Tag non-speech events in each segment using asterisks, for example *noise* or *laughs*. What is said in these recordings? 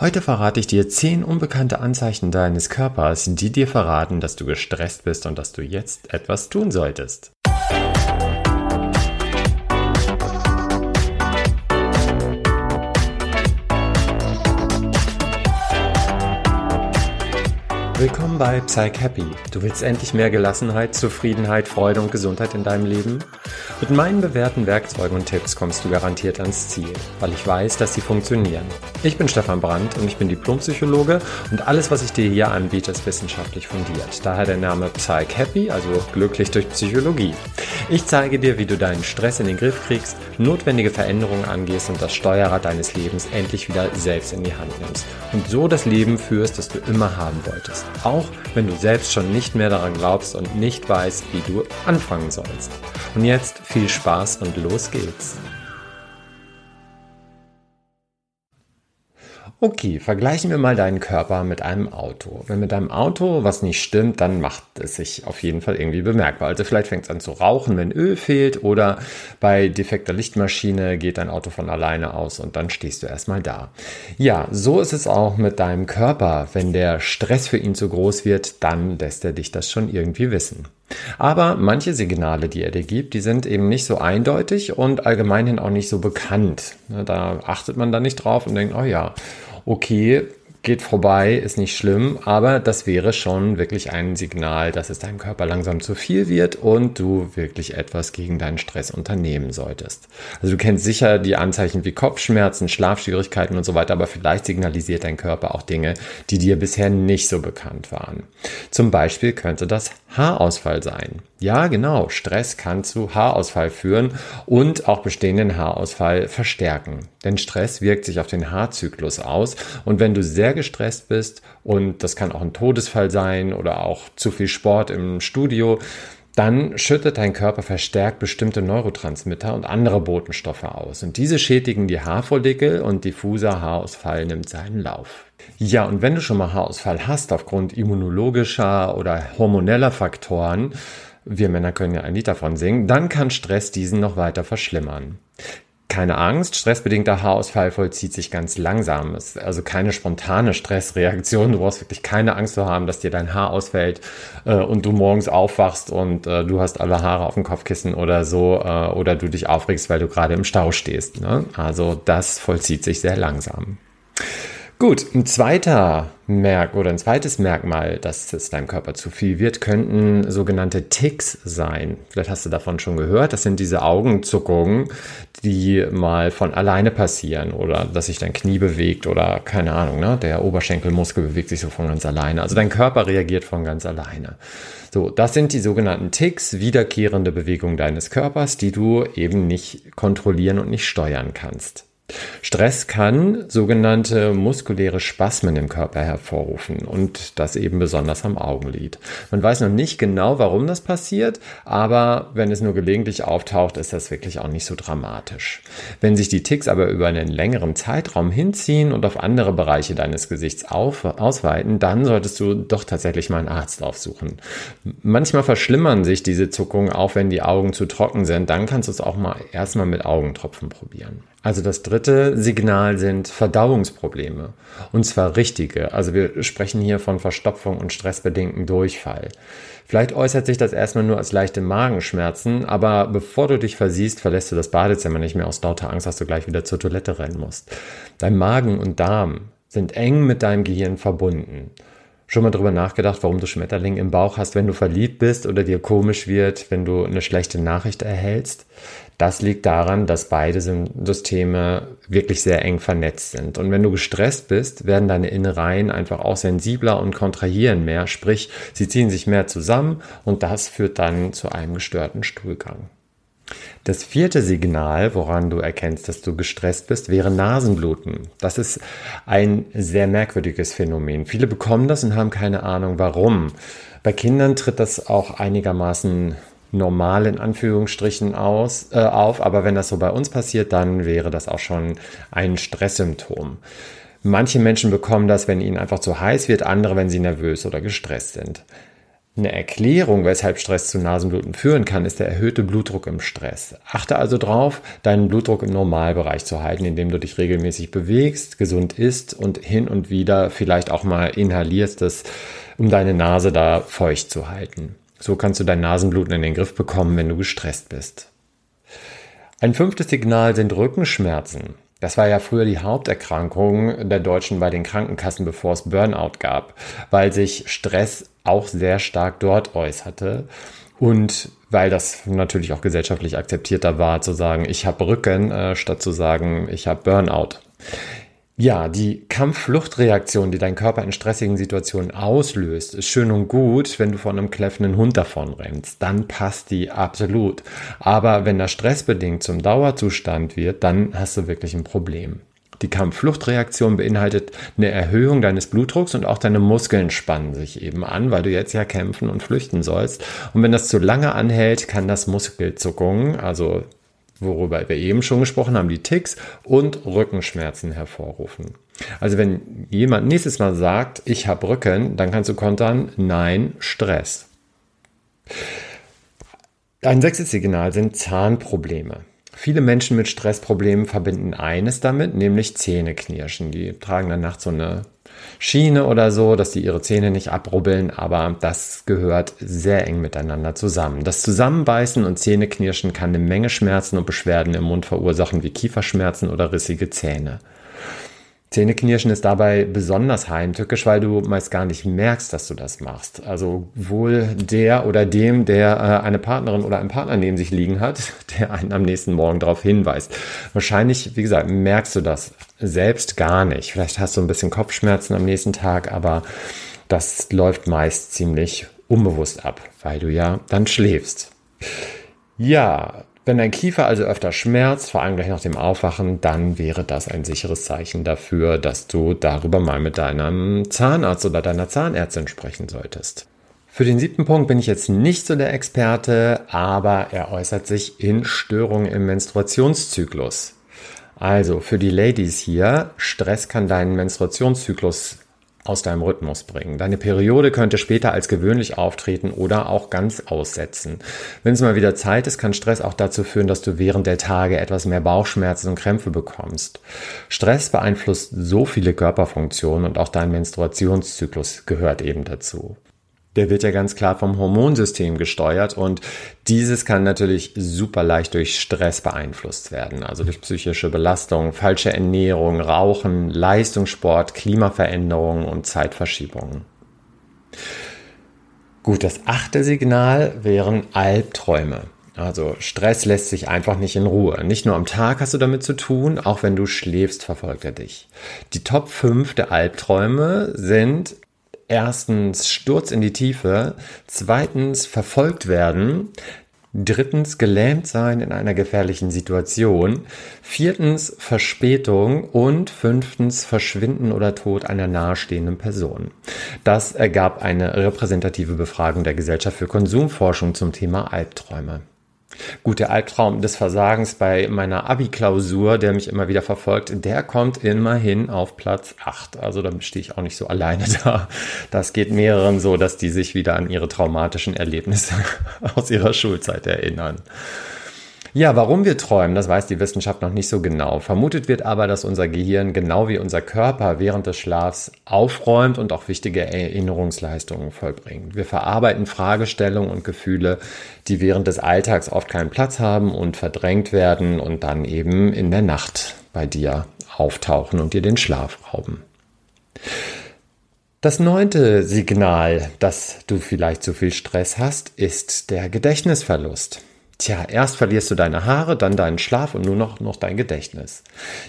Heute verrate ich dir zehn unbekannte Anzeichen deines Körpers, die dir verraten, dass du gestresst bist und dass du jetzt etwas tun solltest. Willkommen bei Psych Happy. Du willst endlich mehr Gelassenheit, Zufriedenheit, Freude und Gesundheit in deinem Leben? Mit meinen bewährten Werkzeugen und Tipps kommst du garantiert ans Ziel, weil ich weiß, dass sie funktionieren. Ich bin Stefan Brandt und ich bin Diplompsychologe und alles, was ich dir hier anbiete, ist wissenschaftlich fundiert. Daher der Name Psych Happy, also glücklich durch Psychologie. Ich zeige dir, wie du deinen Stress in den Griff kriegst, notwendige Veränderungen angehst und das Steuerrad deines Lebens endlich wieder selbst in die Hand nimmst und so das Leben führst, das du immer haben wolltest auch wenn du selbst schon nicht mehr daran glaubst und nicht weißt, wie du anfangen sollst. Und jetzt viel Spaß und los geht's. Okay, vergleichen wir mal deinen Körper mit einem Auto. Wenn mit deinem Auto was nicht stimmt, dann macht es sich auf jeden Fall irgendwie bemerkbar. Also vielleicht fängt es an zu rauchen, wenn Öl fehlt oder bei defekter Lichtmaschine geht dein Auto von alleine aus und dann stehst du erstmal da. Ja, so ist es auch mit deinem Körper. Wenn der Stress für ihn zu groß wird, dann lässt er dich das schon irgendwie wissen. Aber manche Signale, die er dir gibt, die sind eben nicht so eindeutig und allgemeinhin auch nicht so bekannt. Da achtet man dann nicht drauf und denkt, oh ja, okay, geht vorbei, ist nicht schlimm, aber das wäre schon wirklich ein Signal, dass es deinem Körper langsam zu viel wird und du wirklich etwas gegen deinen Stress unternehmen solltest. Also du kennst sicher die Anzeichen wie Kopfschmerzen, Schlafschwierigkeiten und so weiter, aber vielleicht signalisiert dein Körper auch Dinge, die dir bisher nicht so bekannt waren. Zum Beispiel könnte das Haarausfall sein. Ja, genau, Stress kann zu Haarausfall führen und auch bestehenden Haarausfall verstärken. Denn Stress wirkt sich auf den Haarzyklus aus und wenn du sehr gestresst bist und das kann auch ein Todesfall sein oder auch zu viel Sport im Studio, dann schüttet dein Körper verstärkt bestimmte Neurotransmitter und andere Botenstoffe aus. Und diese schädigen die Haarfollikel und diffuser Haarausfall nimmt seinen Lauf. Ja, und wenn du schon mal Haarausfall hast aufgrund immunologischer oder hormoneller Faktoren, wir Männer können ja ein Lied davon singen, dann kann Stress diesen noch weiter verschlimmern keine Angst, stressbedingter Haarausfall vollzieht sich ganz langsam. Es ist also keine spontane Stressreaktion. Du brauchst wirklich keine Angst zu haben, dass dir dein Haar ausfällt äh, und du morgens aufwachst und äh, du hast alle Haare auf dem Kopfkissen oder so äh, oder du dich aufregst, weil du gerade im Stau stehst. Ne? Also das vollzieht sich sehr langsam. Gut, ein zweiter Merk oder ein zweites Merkmal, dass es deinem Körper zu viel wird, könnten sogenannte Ticks sein. Vielleicht hast du davon schon gehört. Das sind diese Augenzuckungen, die mal von alleine passieren oder dass sich dein Knie bewegt oder keine Ahnung, ne? Der Oberschenkelmuskel bewegt sich so von ganz alleine. Also dein Körper reagiert von ganz alleine. So, das sind die sogenannten Ticks, wiederkehrende Bewegungen deines Körpers, die du eben nicht kontrollieren und nicht steuern kannst. Stress kann sogenannte muskuläre Spasmen im Körper hervorrufen und das eben besonders am Augenlid. Man weiß noch nicht genau, warum das passiert, aber wenn es nur gelegentlich auftaucht, ist das wirklich auch nicht so dramatisch. Wenn sich die Ticks aber über einen längeren Zeitraum hinziehen und auf andere Bereiche deines Gesichts auf, ausweiten, dann solltest du doch tatsächlich mal einen Arzt aufsuchen. Manchmal verschlimmern sich diese Zuckungen auch, wenn die Augen zu trocken sind. Dann kannst du es auch mal erstmal mit Augentropfen probieren. Also das dritte Signal sind Verdauungsprobleme. Und zwar richtige. Also wir sprechen hier von Verstopfung und stressbedingten Durchfall. Vielleicht äußert sich das erstmal nur als leichte Magenschmerzen, aber bevor du dich versiehst, verlässt du das Badezimmer nicht mehr aus lauter Angst, dass du gleich wieder zur Toilette rennen musst. Dein Magen und Darm sind eng mit deinem Gehirn verbunden. Schon mal drüber nachgedacht, warum du Schmetterlinge im Bauch hast, wenn du verliebt bist oder dir komisch wird, wenn du eine schlechte Nachricht erhältst? Das liegt daran, dass beide Systeme wirklich sehr eng vernetzt sind. Und wenn du gestresst bist, werden deine Innereien einfach auch sensibler und kontrahieren mehr, sprich, sie ziehen sich mehr zusammen und das führt dann zu einem gestörten Stuhlgang. Das vierte Signal, woran du erkennst, dass du gestresst bist, wäre Nasenbluten. Das ist ein sehr merkwürdiges Phänomen. Viele bekommen das und haben keine Ahnung warum. Bei Kindern tritt das auch einigermaßen normal in Anführungsstrichen aus, äh, auf, aber wenn das so bei uns passiert, dann wäre das auch schon ein Stresssymptom. Manche Menschen bekommen das, wenn ihnen einfach zu heiß wird, andere, wenn sie nervös oder gestresst sind. Eine Erklärung, weshalb Stress zu Nasenbluten führen kann, ist der erhöhte Blutdruck im Stress. Achte also darauf, deinen Blutdruck im Normalbereich zu halten, indem du dich regelmäßig bewegst, gesund isst und hin und wieder vielleicht auch mal inhalierst, das, um deine Nase da feucht zu halten. So kannst du dein Nasenbluten in den Griff bekommen, wenn du gestresst bist. Ein fünftes Signal sind Rückenschmerzen. Das war ja früher die Haupterkrankung der Deutschen bei den Krankenkassen, bevor es Burnout gab, weil sich Stress auch sehr stark dort äußerte. Und weil das natürlich auch gesellschaftlich akzeptierter war, zu sagen, ich habe Rücken, äh, statt zu sagen, ich habe Burnout. Ja, die Kampf-Flucht-Reaktion, die dein Körper in stressigen Situationen auslöst, ist schön und gut, wenn du von einem kläffenden Hund davon rennst. Dann passt die absolut. Aber wenn das stressbedingt zum Dauerzustand wird, dann hast du wirklich ein Problem. Die Kampf-Flucht-Reaktion beinhaltet eine Erhöhung deines Blutdrucks und auch deine Muskeln spannen sich eben an, weil du jetzt ja kämpfen und flüchten sollst. Und wenn das zu lange anhält, kann das Muskelzuckungen, also worüber wir eben schon gesprochen haben, die Ticks und Rückenschmerzen hervorrufen. Also wenn jemand nächstes Mal sagt, ich habe Rücken, dann kannst du kontern, nein, Stress. Ein sechstes Signal sind Zahnprobleme. Viele Menschen mit Stressproblemen verbinden eines damit, nämlich Zähneknirschen. Die tragen dann nachts so eine Schiene oder so, dass die ihre Zähne nicht abrubbeln, aber das gehört sehr eng miteinander zusammen. Das Zusammenbeißen und Zähneknirschen kann eine Menge Schmerzen und Beschwerden im Mund verursachen, wie Kieferschmerzen oder rissige Zähne. Zähneknirschen ist dabei besonders heimtückisch, weil du meist gar nicht merkst, dass du das machst. Also wohl der oder dem, der äh, eine Partnerin oder einen Partner neben sich liegen hat, *laughs* der einen am nächsten Morgen darauf hinweist. Wahrscheinlich, wie gesagt, merkst du das selbst gar nicht. Vielleicht hast du ein bisschen Kopfschmerzen am nächsten Tag, aber das läuft meist ziemlich unbewusst ab, weil du ja dann schläfst. Ja, wenn dein Kiefer also öfter schmerzt, vor allem gleich nach dem Aufwachen, dann wäre das ein sicheres Zeichen dafür, dass du darüber mal mit deinem Zahnarzt oder deiner Zahnärztin sprechen solltest. Für den siebten Punkt bin ich jetzt nicht so der Experte, aber er äußert sich in Störungen im Menstruationszyklus. Also für die Ladies hier, Stress kann deinen Menstruationszyklus aus deinem Rhythmus bringen. Deine Periode könnte später als gewöhnlich auftreten oder auch ganz aussetzen. Wenn es mal wieder Zeit ist, kann Stress auch dazu führen, dass du während der Tage etwas mehr Bauchschmerzen und Krämpfe bekommst. Stress beeinflusst so viele Körperfunktionen und auch dein Menstruationszyklus gehört eben dazu der wird ja ganz klar vom Hormonsystem gesteuert und dieses kann natürlich super leicht durch Stress beeinflusst werden, also durch psychische Belastung, falsche Ernährung, Rauchen, Leistungssport, Klimaveränderungen und Zeitverschiebungen. Gut, das achte Signal wären Albträume. Also Stress lässt sich einfach nicht in Ruhe. Nicht nur am Tag hast du damit zu tun, auch wenn du schläfst, verfolgt er dich. Die Top 5 der Albträume sind erstens Sturz in die Tiefe, zweitens verfolgt werden, drittens gelähmt sein in einer gefährlichen Situation, viertens Verspätung und fünftens Verschwinden oder Tod einer nahestehenden Person. Das ergab eine repräsentative Befragung der Gesellschaft für Konsumforschung zum Thema Albträume. Gut, der Albtraum des Versagens bei meiner Abi-Klausur, der mich immer wieder verfolgt, der kommt immerhin auf Platz 8. Also da stehe ich auch nicht so alleine *laughs* da. Das geht mehreren so, dass die sich wieder an ihre traumatischen Erlebnisse *laughs* aus ihrer Schulzeit erinnern. Ja, warum wir träumen, das weiß die Wissenschaft noch nicht so genau. Vermutet wird aber, dass unser Gehirn genau wie unser Körper während des Schlafs aufräumt und auch wichtige Erinnerungsleistungen vollbringt. Wir verarbeiten Fragestellungen und Gefühle, die während des Alltags oft keinen Platz haben und verdrängt werden und dann eben in der Nacht bei dir auftauchen und dir den Schlaf rauben. Das neunte Signal, dass du vielleicht zu viel Stress hast, ist der Gedächtnisverlust. Tja, erst verlierst du deine Haare, dann deinen Schlaf und nur noch, noch dein Gedächtnis.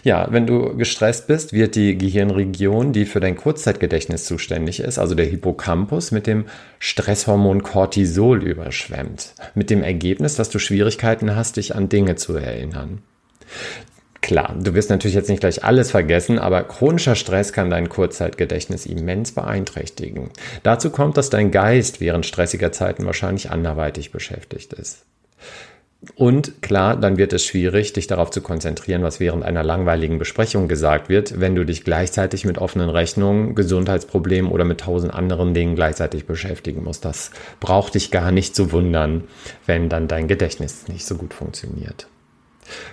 Ja, wenn du gestresst bist, wird die Gehirnregion, die für dein Kurzzeitgedächtnis zuständig ist, also der Hippocampus, mit dem Stresshormon Cortisol überschwemmt. Mit dem Ergebnis, dass du Schwierigkeiten hast, dich an Dinge zu erinnern. Klar, du wirst natürlich jetzt nicht gleich alles vergessen, aber chronischer Stress kann dein Kurzzeitgedächtnis immens beeinträchtigen. Dazu kommt, dass dein Geist während stressiger Zeiten wahrscheinlich anderweitig beschäftigt ist. Und klar, dann wird es schwierig, dich darauf zu konzentrieren, was während einer langweiligen Besprechung gesagt wird, wenn du dich gleichzeitig mit offenen Rechnungen, Gesundheitsproblemen oder mit tausend anderen Dingen gleichzeitig beschäftigen musst. Das braucht dich gar nicht zu wundern, wenn dann dein Gedächtnis nicht so gut funktioniert.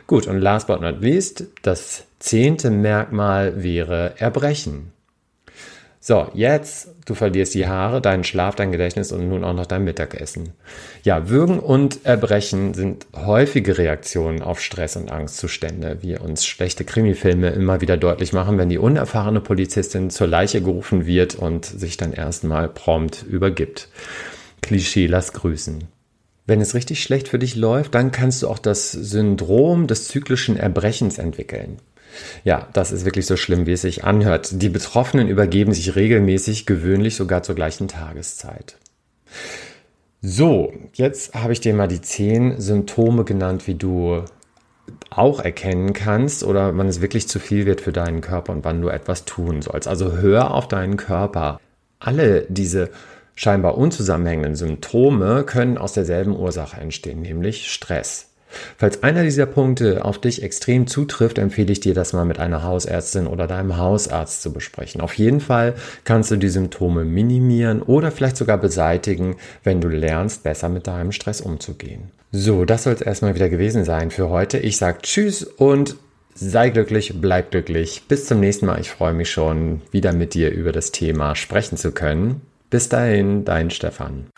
Gut, und last but not least, das zehnte Merkmal wäre Erbrechen. So, jetzt, du verlierst die Haare, deinen Schlaf, dein Gedächtnis und nun auch noch dein Mittagessen. Ja, Würgen und Erbrechen sind häufige Reaktionen auf Stress und Angstzustände, wie uns schlechte Krimifilme immer wieder deutlich machen, wenn die unerfahrene Polizistin zur Leiche gerufen wird und sich dann erstmal prompt übergibt. Klischee, lass grüßen. Wenn es richtig schlecht für dich läuft, dann kannst du auch das Syndrom des zyklischen Erbrechens entwickeln. Ja, das ist wirklich so schlimm, wie es sich anhört. Die Betroffenen übergeben sich regelmäßig, gewöhnlich sogar zur gleichen Tageszeit. So, jetzt habe ich dir mal die zehn Symptome genannt, wie du auch erkennen kannst oder wann es wirklich zu viel wird für deinen Körper und wann du etwas tun sollst. Also hör auf deinen Körper. Alle diese scheinbar unzusammenhängenden Symptome können aus derselben Ursache entstehen, nämlich Stress. Falls einer dieser Punkte auf dich extrem zutrifft, empfehle ich dir, das mal mit einer Hausärztin oder deinem Hausarzt zu besprechen. Auf jeden Fall kannst du die Symptome minimieren oder vielleicht sogar beseitigen, wenn du lernst, besser mit deinem Stress umzugehen. So, das soll es erstmal wieder gewesen sein für heute. Ich sage Tschüss und sei glücklich, bleib glücklich. Bis zum nächsten Mal. Ich freue mich schon, wieder mit dir über das Thema sprechen zu können. Bis dahin, dein Stefan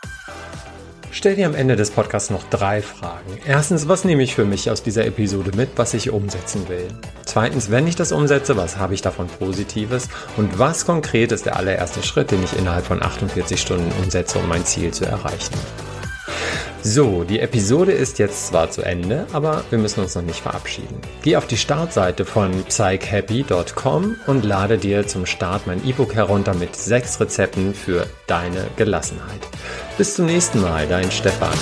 stell dir am Ende des Podcasts noch drei Fragen. Erstens, was nehme ich für mich aus dieser Episode mit, was ich umsetzen will? Zweitens, wenn ich das umsetze, was habe ich davon Positives? Und was konkret ist der allererste Schritt, den ich innerhalb von 48 Stunden umsetze, um mein Ziel zu erreichen? So, die Episode ist jetzt zwar zu Ende, aber wir müssen uns noch nicht verabschieden. Geh auf die Startseite von psychhappy.com und lade dir zum Start mein E-Book herunter mit sechs Rezepten für deine Gelassenheit. Bis zum nächsten Mal, dein Stefan.